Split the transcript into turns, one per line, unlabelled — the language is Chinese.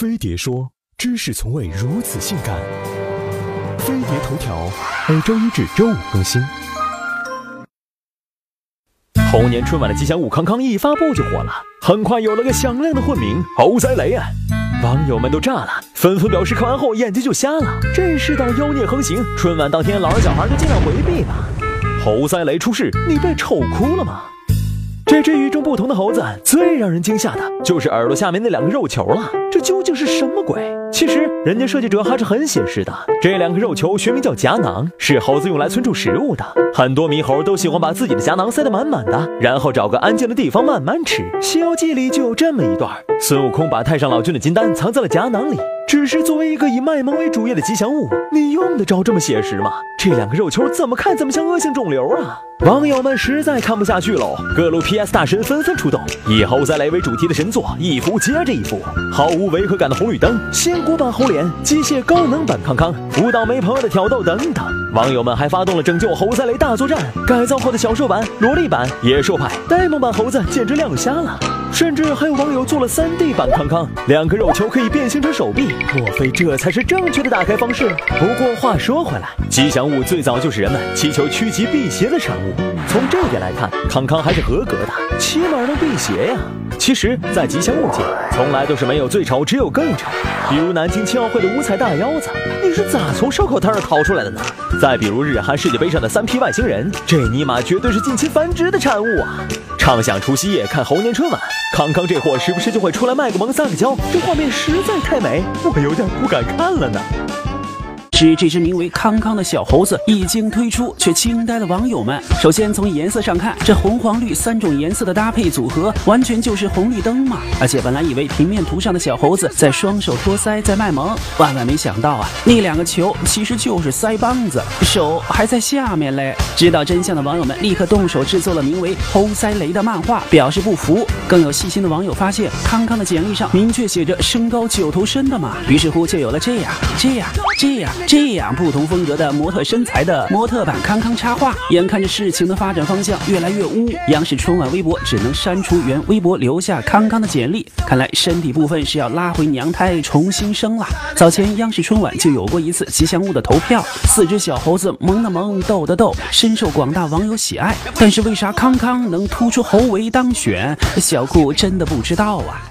飞碟说：“知识从未如此性感。”飞碟头条每周一至周五更新。
猴年春晚的吉祥物康康一发布就火了，很快有了个响亮的混名“猴塞雷”啊！网友们都炸了，纷纷表示看完后眼睛就瞎了。这世道妖孽横行，春晚当天老人小孩就尽量回避吧。猴塞雷出事，你被丑哭了吗？这只与众不同的猴子，最让人惊吓的就是耳朵下面那两个肉球了。这究竟是什么鬼？其实人家设计者还是很写实的。这两个肉球学名叫夹囊，是猴子用来存储食物的。很多猕猴都喜欢把自己的夹囊塞得满满的，然后找个安静的地方慢慢吃。《西游记》里就有这么一段：孙悟空把太上老君的金丹藏在了夹囊里。只是作为一个以卖萌为主业的吉祥物，你用得着这么写实吗？这两个肉球怎么看怎么像恶性肿瘤啊！网友们实在看不下去喽，各路 PS 大神纷纷出动，以猴塞雷为主题的神作一幅接着一幅，毫无违和感的红绿灯、仙骨版猴脸、机械高能版康康、舞蹈没朋友的挑逗等等。网友们还发动了拯救猴赛雷大作战，改造后的小兽版、萝莉版、野兽派、呆萌版猴子简直亮瞎了。甚至还有网友做了 3D 版康康，两个肉球可以变形成手臂，莫非这才是正确的打开方式？不过话说回来，吉祥物最早就是人们祈求趋吉避邪的产物。从这点来看，康康还是合格的，起码能辟邪呀。其实，在吉祥物界，从来都是没有最丑，只有更丑。比如南京青奥会的五彩大腰子，你是咋从烧烤摊上掏出来的呢？再比如日韩世界杯上的三批外星人，这尼玛绝对是近亲繁殖的产物啊！畅想除夕夜看猴年春晚，康康这货时不时就会出来卖个萌撒个娇，这画面实在太美，我有点不敢看了呢。
是这只名为康康的小猴子一经推出，却惊呆了网友们。首先从颜色上看，这红黄绿三种颜色的搭配组合，完全就是红绿灯嘛！而且本来以为平面图上的小猴子在双手托腮在卖萌，万万没想到啊，那两个球其实就是腮帮子，手还在下面嘞！知道真相的网友们立刻动手制作了名为《猴塞雷》的漫画，表示不服。更有细心的网友发现，康康的简历上明确写着身高九头身的嘛，于是乎就有了这样、这样、这样。这样不同风格的模特身材的模特版康康插画，眼看着事情的发展方向越来越污，央视春晚微博只能删除原微博，留下康康的简历。看来身体部分是要拉回娘胎重新生了。早前央视春晚就有过一次吉祥物的投票，四只小猴子萌的萌，逗的逗，深受广大网友喜爱。但是为啥康康能突出猴为当选？小酷真的不知道啊。